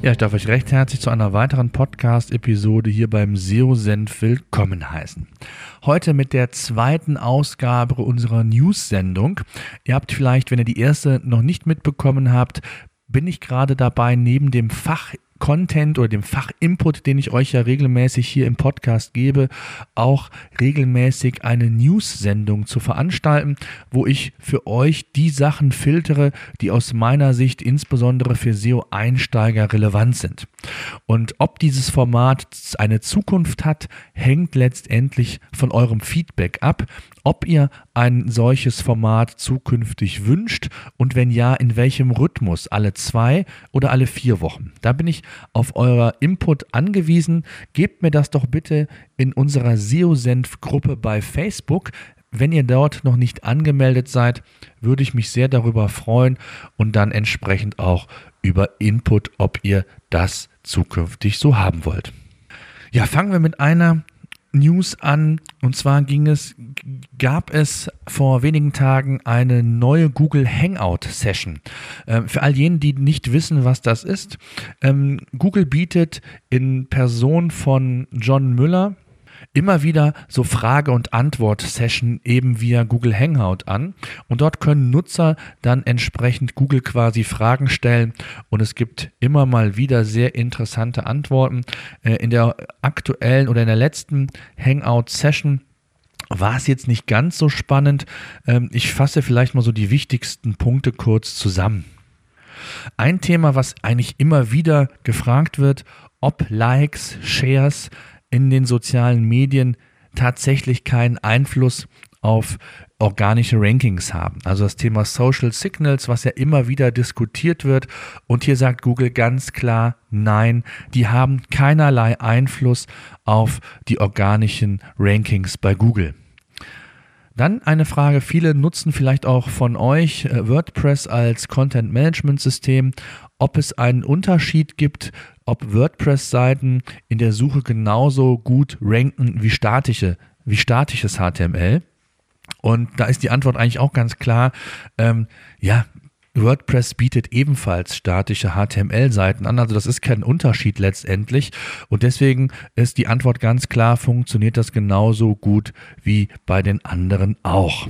Ja, ich darf euch recht herzlich zu einer weiteren Podcast-Episode hier beim SEO Senf willkommen heißen. Heute mit der zweiten Ausgabe unserer News-Sendung. Ihr habt vielleicht, wenn ihr die erste noch nicht mitbekommen habt, bin ich gerade dabei, neben dem Fach Content oder dem Fachinput, den ich euch ja regelmäßig hier im Podcast gebe, auch regelmäßig eine News-Sendung zu veranstalten, wo ich für euch die Sachen filtere, die aus meiner Sicht insbesondere für SEO-Einsteiger relevant sind. Und ob dieses Format eine Zukunft hat, hängt letztendlich von eurem Feedback ab, ob ihr ein solches Format zukünftig wünscht und wenn ja, in welchem Rhythmus, alle zwei oder alle vier Wochen. Da bin ich auf euer Input angewiesen. Gebt mir das doch bitte in unserer SEO-Senf-Gruppe bei Facebook. Wenn ihr dort noch nicht angemeldet seid, würde ich mich sehr darüber freuen und dann entsprechend auch über Input, ob ihr das zukünftig so haben wollt. Ja, fangen wir mit einer News an. Und zwar ging es, gab es vor wenigen Tagen eine neue Google Hangout Session. Ähm, für all jene, die nicht wissen, was das ist, ähm, Google bietet in Person von John Müller, immer wieder so Frage- und Antwort-Session eben via Google Hangout an. Und dort können Nutzer dann entsprechend Google quasi Fragen stellen. Und es gibt immer mal wieder sehr interessante Antworten. Äh, in der aktuellen oder in der letzten Hangout-Session war es jetzt nicht ganz so spannend. Ähm, ich fasse vielleicht mal so die wichtigsten Punkte kurz zusammen. Ein Thema, was eigentlich immer wieder gefragt wird, ob Likes, Shares in den sozialen Medien tatsächlich keinen Einfluss auf organische Rankings haben. Also das Thema Social Signals, was ja immer wieder diskutiert wird. Und hier sagt Google ganz klar, nein, die haben keinerlei Einfluss auf die organischen Rankings bei Google. Dann eine Frage, viele nutzen vielleicht auch von euch äh, WordPress als Content Management System, ob es einen Unterschied gibt, ob WordPress-Seiten in der Suche genauso gut ranken wie statische, wie statisches HTML. Und da ist die Antwort eigentlich auch ganz klar. Ähm, ja, WordPress bietet ebenfalls statische HTML-Seiten an, also das ist kein Unterschied letztendlich. Und deswegen ist die Antwort ganz klar, funktioniert das genauso gut wie bei den anderen auch.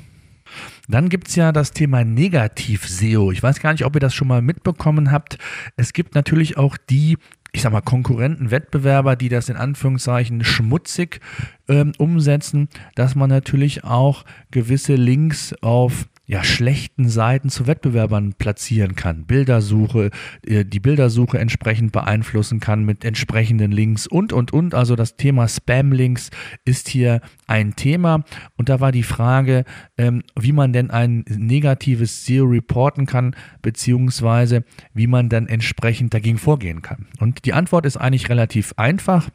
Dann gibt es ja das Thema Negativ-SEO. Ich weiß gar nicht, ob ihr das schon mal mitbekommen habt. Es gibt natürlich auch die, ich sag mal, Konkurrenten, Wettbewerber, die das in Anführungszeichen schmutzig ähm, umsetzen, dass man natürlich auch gewisse Links auf ja, schlechten Seiten zu Wettbewerbern platzieren kann. Bildersuche, äh, die Bildersuche entsprechend beeinflussen kann mit entsprechenden Links und, und, und. Also das Thema Spam-Links ist hier ein Thema. Und da war die Frage, ähm, wie man denn ein negatives SEO reporten kann, beziehungsweise wie man dann entsprechend dagegen vorgehen kann. Und die Antwort ist eigentlich relativ einfach.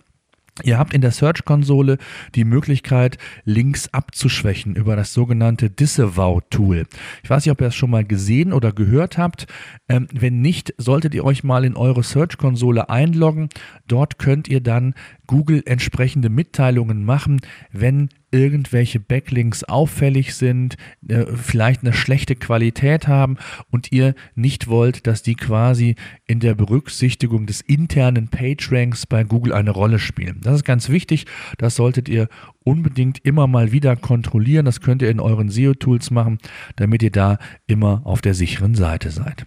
Ihr habt in der Search-Konsole die Möglichkeit, Links abzuschwächen über das sogenannte Disavow-Tool. Ich weiß nicht, ob ihr das schon mal gesehen oder gehört habt. Ähm, wenn nicht, solltet ihr euch mal in eure Search-Konsole einloggen. Dort könnt ihr dann Google entsprechende Mitteilungen machen, wenn irgendwelche Backlinks auffällig sind, äh, vielleicht eine schlechte Qualität haben und ihr nicht wollt, dass die quasi in der Berücksichtigung des internen PageRanks bei Google eine Rolle spielen. Das ist ganz wichtig, das solltet ihr unbedingt immer mal wieder kontrollieren. Das könnt ihr in euren SEO-Tools machen, damit ihr da immer auf der sicheren Seite seid.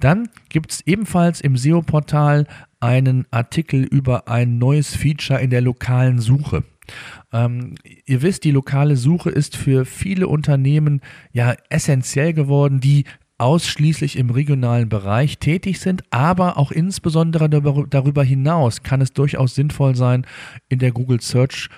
Dann gibt es ebenfalls im SEO-Portal einen Artikel über ein neues Feature in der lokalen Suche. Ähm, ihr wisst, die lokale Suche ist für viele Unternehmen ja essentiell geworden, die ausschließlich im regionalen Bereich tätig sind, aber auch insbesondere darüber hinaus kann es durchaus sinnvoll sein, in der Google Search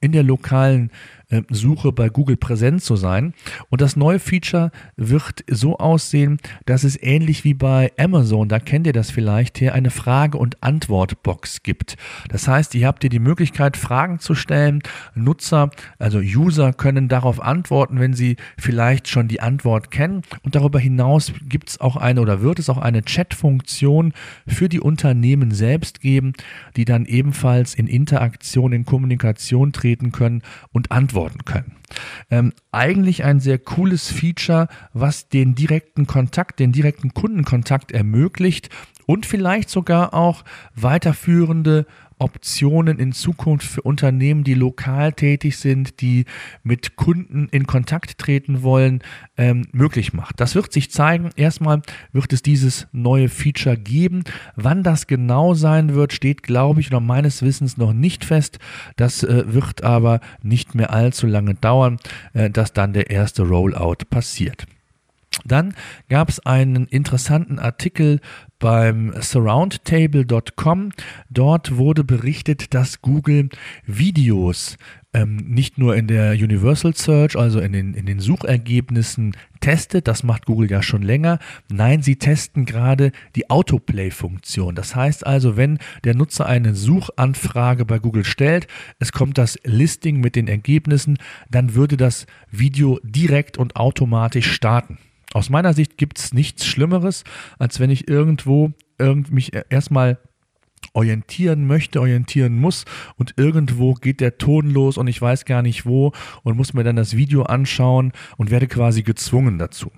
in der lokalen äh, Suche bei Google präsent zu sein. Und das neue Feature wird so aussehen, dass es ähnlich wie bei Amazon, da kennt ihr das vielleicht hier, eine Frage- und Antwortbox gibt. Das heißt, ihr habt hier die Möglichkeit, Fragen zu stellen. Nutzer, also User können darauf antworten, wenn sie vielleicht schon die Antwort kennen. Und darüber hinaus gibt es auch eine oder wird es auch eine Chat-Funktion für die Unternehmen selbst geben, die dann ebenfalls in Interaktion, in Kommunikation treten können und antworten antworten können. Ähm, eigentlich ein sehr cooles Feature, was den direkten Kontakt, den direkten Kundenkontakt ermöglicht und vielleicht sogar auch weiterführende Optionen in Zukunft für Unternehmen, die lokal tätig sind, die mit Kunden in Kontakt treten wollen, ähm, möglich macht. Das wird sich zeigen. Erstmal wird es dieses neue Feature geben. Wann das genau sein wird, steht, glaube ich, oder meines Wissens noch nicht fest. Das äh, wird aber nicht mehr allzu lange dauern, äh, dass dann der erste Rollout passiert. Dann gab es einen interessanten Artikel beim surroundtable.com. Dort wurde berichtet, dass Google Videos ähm, nicht nur in der Universal Search, also in den, in den Suchergebnissen testet, das macht Google ja schon länger. Nein, sie testen gerade die Autoplay-Funktion. Das heißt also, wenn der Nutzer eine Suchanfrage bei Google stellt, es kommt das Listing mit den Ergebnissen, dann würde das Video direkt und automatisch starten. Aus meiner Sicht gibt es nichts Schlimmeres, als wenn ich irgendwo irgend mich e-, erstmal orientieren möchte, orientieren muss und irgendwo geht der Ton los und ich weiß gar nicht wo und muss mir dann das Video anschauen und werde quasi gezwungen dazu.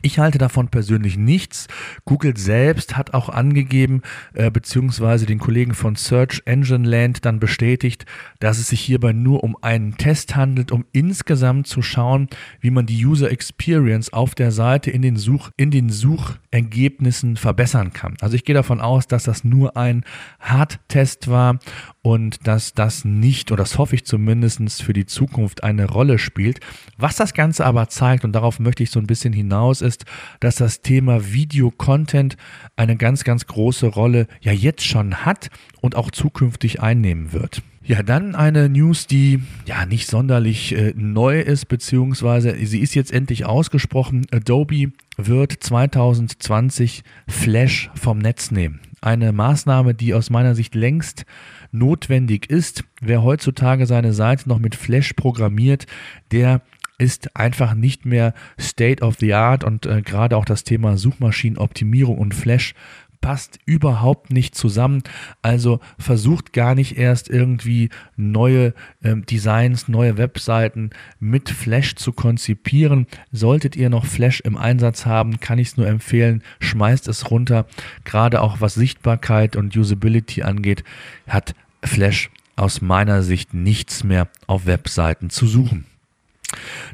Ich halte davon persönlich nichts. Google selbst hat auch angegeben, äh, beziehungsweise den Kollegen von Search Engine Land dann bestätigt, dass es sich hierbei nur um einen Test handelt, um insgesamt zu schauen, wie man die User Experience auf der Seite in den, Such, in den Suchergebnissen verbessern kann. Also ich gehe davon aus, dass das nur ein Hard-Test war und dass das nicht, oder das hoffe ich zumindest für die Zukunft eine Rolle spielt. Was das Ganze aber zeigt, und darauf möchte ich so ein bisschen hinaus, ist, dass das Thema Video-Content eine ganz, ganz große Rolle ja jetzt schon hat und auch zukünftig einnehmen wird. Ja, dann eine News, die ja nicht sonderlich äh, neu ist, beziehungsweise sie ist jetzt endlich ausgesprochen. Adobe wird 2020 Flash vom Netz nehmen. Eine Maßnahme, die aus meiner Sicht längst notwendig ist. Wer heutzutage seine Seite noch mit Flash programmiert, der ist einfach nicht mehr State of the Art und äh, gerade auch das Thema Suchmaschinenoptimierung und Flash passt überhaupt nicht zusammen. Also versucht gar nicht erst irgendwie neue ähm, Designs, neue Webseiten mit Flash zu konzipieren. Solltet ihr noch Flash im Einsatz haben, kann ich es nur empfehlen, schmeißt es runter. Gerade auch was Sichtbarkeit und Usability angeht, hat Flash aus meiner Sicht nichts mehr auf Webseiten zu suchen.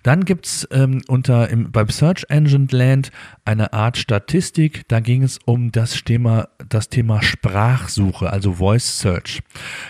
Dann gibt es ähm, unter im, beim Search Engine Land eine Art Statistik. Da ging es um das Thema, das Thema Sprachsuche, also Voice Search.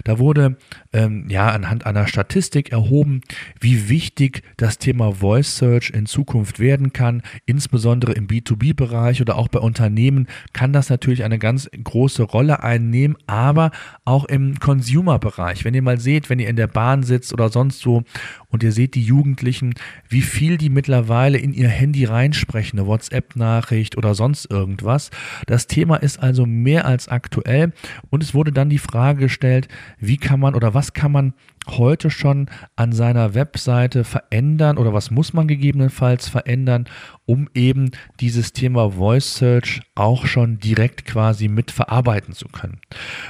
Da wurde ähm, ja anhand einer Statistik erhoben, wie wichtig das Thema Voice Search in Zukunft werden kann. Insbesondere im B2B-Bereich oder auch bei Unternehmen kann das natürlich eine ganz große Rolle einnehmen, aber auch im Consumer-Bereich. Wenn ihr mal seht, wenn ihr in der Bahn sitzt oder sonst wo und ihr seht die Jugendlichen, wie viel die mittlerweile in ihr Handy reinsprechen, eine WhatsApp-Nachricht oder sonst irgendwas. Das Thema ist also mehr als aktuell und es wurde dann die Frage gestellt, wie kann man oder was kann man heute schon an seiner Webseite verändern oder was muss man gegebenenfalls verändern, um eben dieses Thema Voice Search auch schon direkt quasi mit verarbeiten zu können?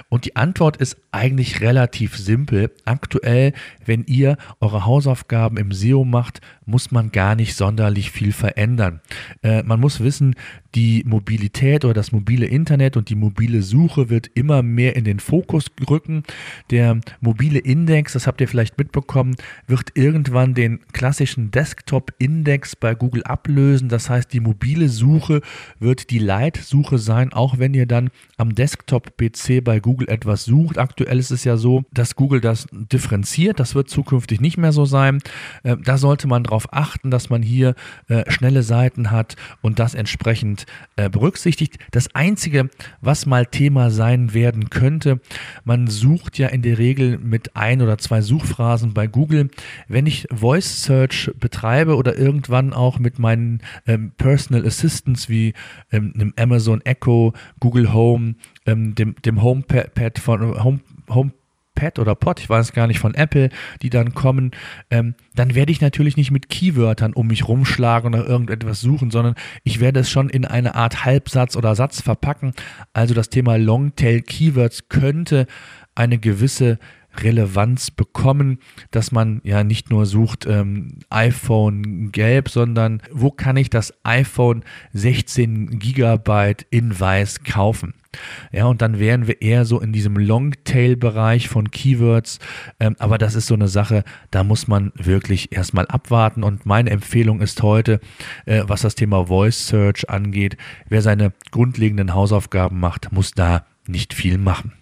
Und die Antwort ist eigentlich relativ simpel. Aktuell, wenn ihr eure Hausaufgaben im SEO macht, muss man gar nicht sonderlich viel verändern. Äh, man muss wissen, die Mobilität oder das mobile Internet und die mobile Suche wird immer mehr in den Fokus rücken. Der mobile Index, das habt ihr vielleicht mitbekommen, wird irgendwann den klassischen Desktop-Index bei Google ablösen. Das heißt, die mobile Suche wird die Leitsuche sein, auch wenn ihr dann am Desktop-PC bei Google etwas sucht. Aktuell ist es ja so, dass Google das differenziert. Das wird zukünftig nicht mehr so sein. Äh, da sollte man darauf achten, dass man hier äh, schnelle Seiten hat und das entsprechend entsprechend äh, berücksichtigt. Das Einzige, was mal Thema sein werden könnte, man sucht ja in der Regel mit ein oder zwei Suchphrasen bei Google. Wenn ich Voice Search betreibe oder irgendwann auch mit meinen ähm, Personal Assistants wie ähm, einem Amazon Echo, Google Home, ähm, dem, dem HomePad von Home, Home Pad oder Pod, ich weiß gar nicht, von Apple, die dann kommen, ähm, dann werde ich natürlich nicht mit Keywörtern um mich rumschlagen oder irgendetwas suchen, sondern ich werde es schon in eine Art Halbsatz oder Satz verpacken. Also das Thema Longtail Keywords könnte eine gewisse Relevanz bekommen, dass man ja nicht nur sucht ähm, iPhone gelb, sondern wo kann ich das iPhone 16 Gigabyte in weiß kaufen? Ja, und dann wären wir eher so in diesem Longtail-Bereich von Keywords. Ähm, aber das ist so eine Sache, da muss man wirklich erstmal abwarten. Und meine Empfehlung ist heute, äh, was das Thema Voice Search angeht, wer seine grundlegenden Hausaufgaben macht, muss da nicht viel machen.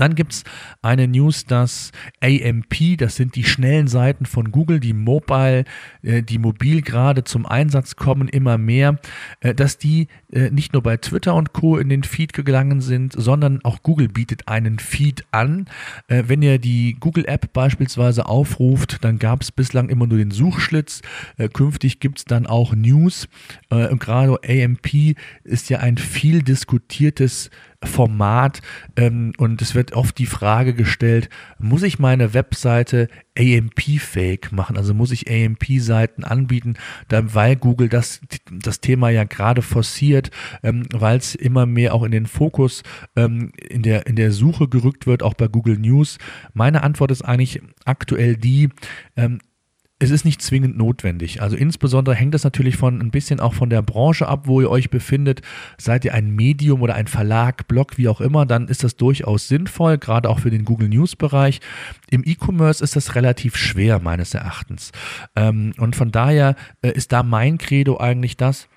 Dann gibt es eine News, dass AMP, das sind die schnellen Seiten von Google, die mobile, äh, die mobil gerade zum Einsatz kommen, immer mehr, äh, dass die äh, nicht nur bei Twitter und Co. in den Feed gelangen sind, sondern auch Google bietet einen Feed an. Wenn ihr die Google App beispielsweise aufruft, dann gab es bislang immer nur den Suchschlitz. Künftig gibt es dann auch News. Gerade AMP ist ja ein viel diskutiertes Format ähm, und es wird oft die Frage gestellt, muss ich meine Webseite AMP-fähig machen? Also muss ich AMP-Seiten anbieten, da, weil Google das, das Thema ja gerade forciert, ähm, weil es immer mehr auch in den Fokus ähm, in, der, in der Suche gerückt wird, auch bei Google News. Meine Antwort ist eigentlich aktuell die, ähm, es ist nicht zwingend notwendig. Also insbesondere hängt das natürlich von ein bisschen auch von der Branche ab, wo ihr euch befindet. Seid ihr ein Medium oder ein Verlag, Blog, wie auch immer, dann ist das durchaus sinnvoll, gerade auch für den Google News Bereich. Im E-Commerce ist das relativ schwer meines Erachtens. Ähm, und von daher äh, ist da mein Credo eigentlich das,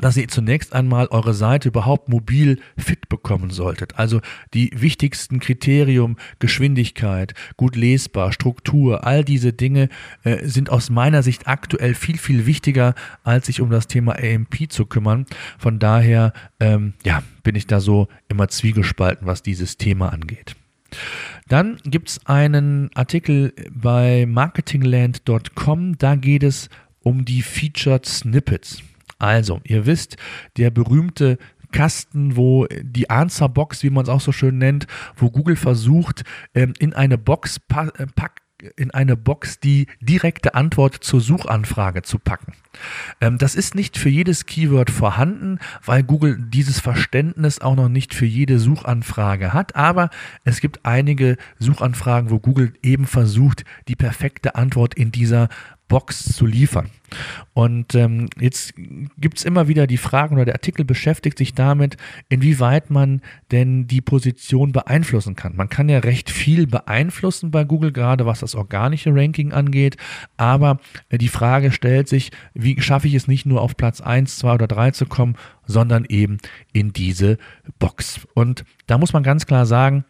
dass ihr zunächst einmal eure Seite überhaupt mobil fit bekommen solltet. Also die wichtigsten Kriterium, Geschwindigkeit, gut lesbar, Struktur, all diese Dinge äh, sind aus meiner Sicht aktuell viel, viel wichtiger, als sich um das Thema AMP zu kümmern. Von daher, ähm, ja, bin ich da so immer zwiegespalten, was dieses Thema angeht. Dann gibt es einen Artikel bei marketingland.com, da geht es um die Featured Snippets. Also, ihr wisst, der berühmte Kasten, wo die Answer-Box, wie man es auch so schön nennt, wo Google versucht, ähm, in eine Box äh, pack, in eine Box die direkte Antwort zur Suchanfrage zu packen. Ähm, das ist nicht für jedes Keyword vorhanden, weil Google dieses Verständnis auch noch nicht für jede Suchanfrage hat. Aber es gibt einige Suchanfragen, wo Google eben versucht, die perfekte Antwort in dieser Box zu liefern. Und ähm, jetzt gibt es immer wieder die Fragen oder der Artikel beschäftigt sich damit, inwieweit man denn die Position beeinflussen kann. Man kann ja recht viel beeinflussen bei Google, gerade was das organische Ranking angeht, aber äh, die Frage stellt sich, wie schaffe ich es nicht nur auf Platz 1, 2 oder 3 zu kommen, sondern eben in diese Box. Und da muss man ganz klar sagen,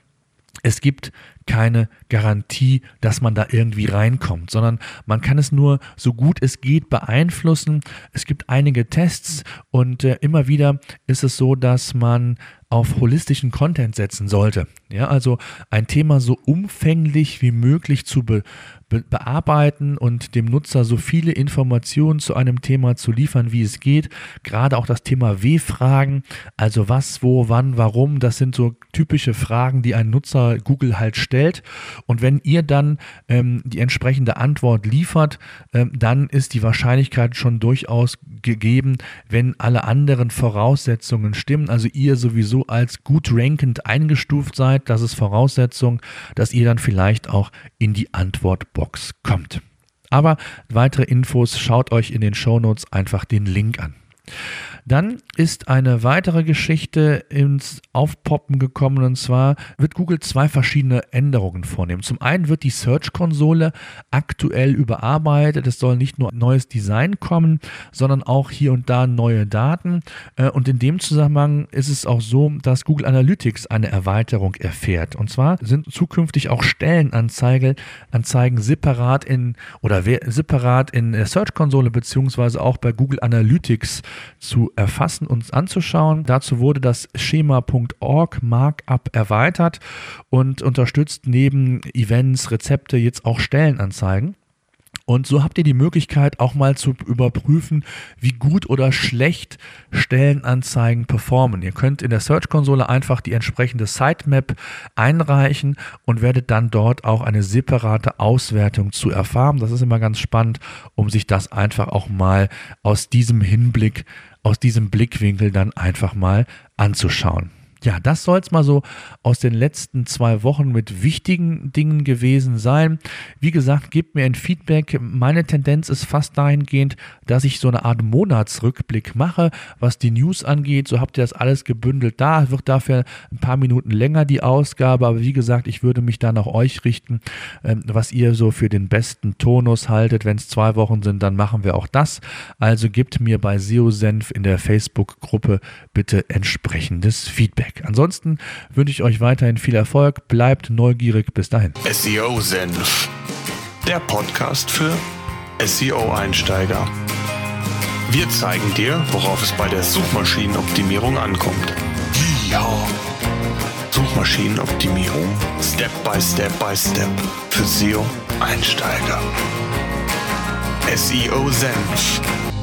es gibt keine Garantie, dass man da irgendwie reinkommt, sondern man kann es nur so gut es geht beeinflussen. Es gibt einige Tests und äh, immer wieder ist es so, dass man auf holistischen Content setzen sollte. Ja, also ein Thema so umfänglich wie möglich zu be be bearbeiten und dem Nutzer so viele Informationen zu einem Thema zu liefern, wie es geht. Gerade auch das Thema W-Fragen, also was, wo, wann, warum, das sind so typische Fragen, die ein Nutzer Google halt stellt. Und wenn ihr dann ähm, die entsprechende Antwort liefert, ähm, dann ist die Wahrscheinlichkeit schon durchaus gegeben, wenn alle anderen Voraussetzungen stimmen, also ihr sowieso als gut rankend eingestuft seid, das ist Voraussetzung, dass ihr dann vielleicht auch in die Antwortbox kommt. Aber weitere Infos schaut euch in den Shownotes einfach den Link an. Dann ist eine weitere Geschichte ins Aufpoppen gekommen und zwar wird Google zwei verschiedene Änderungen vornehmen. Zum einen wird die Search-Konsole aktuell überarbeitet. Es soll nicht nur neues Design kommen, sondern auch hier und da neue Daten. Äh, und in dem Zusammenhang ist es auch so, dass Google Analytics eine Erweiterung erfährt. Und zwar sind zukünftig auch Stellenanzeigen Anzeigen separat in oder separat in der Search-Konsole beziehungsweise auch bei Google Analytics zu erfassen und anzuschauen. Dazu wurde das Schema.org Markup erweitert und unterstützt neben Events, Rezepte jetzt auch Stellenanzeigen. Und so habt ihr die Möglichkeit auch mal zu überprüfen, wie gut oder schlecht Stellenanzeigen performen. Ihr könnt in der Search-Konsole einfach die entsprechende Sitemap einreichen und werdet dann dort auch eine separate Auswertung zu erfahren. Das ist immer ganz spannend, um sich das einfach auch mal aus diesem Hinblick, aus diesem Blickwinkel dann einfach mal anzuschauen. Ja, das soll es mal so aus den letzten zwei Wochen mit wichtigen Dingen gewesen sein. Wie gesagt, gebt mir ein Feedback. Meine Tendenz ist fast dahingehend, dass ich so eine Art Monatsrückblick mache, was die News angeht. So habt ihr das alles gebündelt da. Wird dafür ein paar Minuten länger die Ausgabe. Aber wie gesagt, ich würde mich dann nach euch richten, ähm, was ihr so für den besten Tonus haltet. Wenn es zwei Wochen sind, dann machen wir auch das. Also gebt mir bei SEO Senf in der Facebook-Gruppe bitte entsprechendes Feedback. Feedback. Ansonsten wünsche ich euch weiterhin viel Erfolg, bleibt neugierig, bis dahin. SEO Senf, der Podcast für SEO-Einsteiger. Wir zeigen dir, worauf es bei der Suchmaschinenoptimierung ankommt. Ja. Suchmaschinenoptimierung Step by Step by Step für SEO-Einsteiger. SEO Senf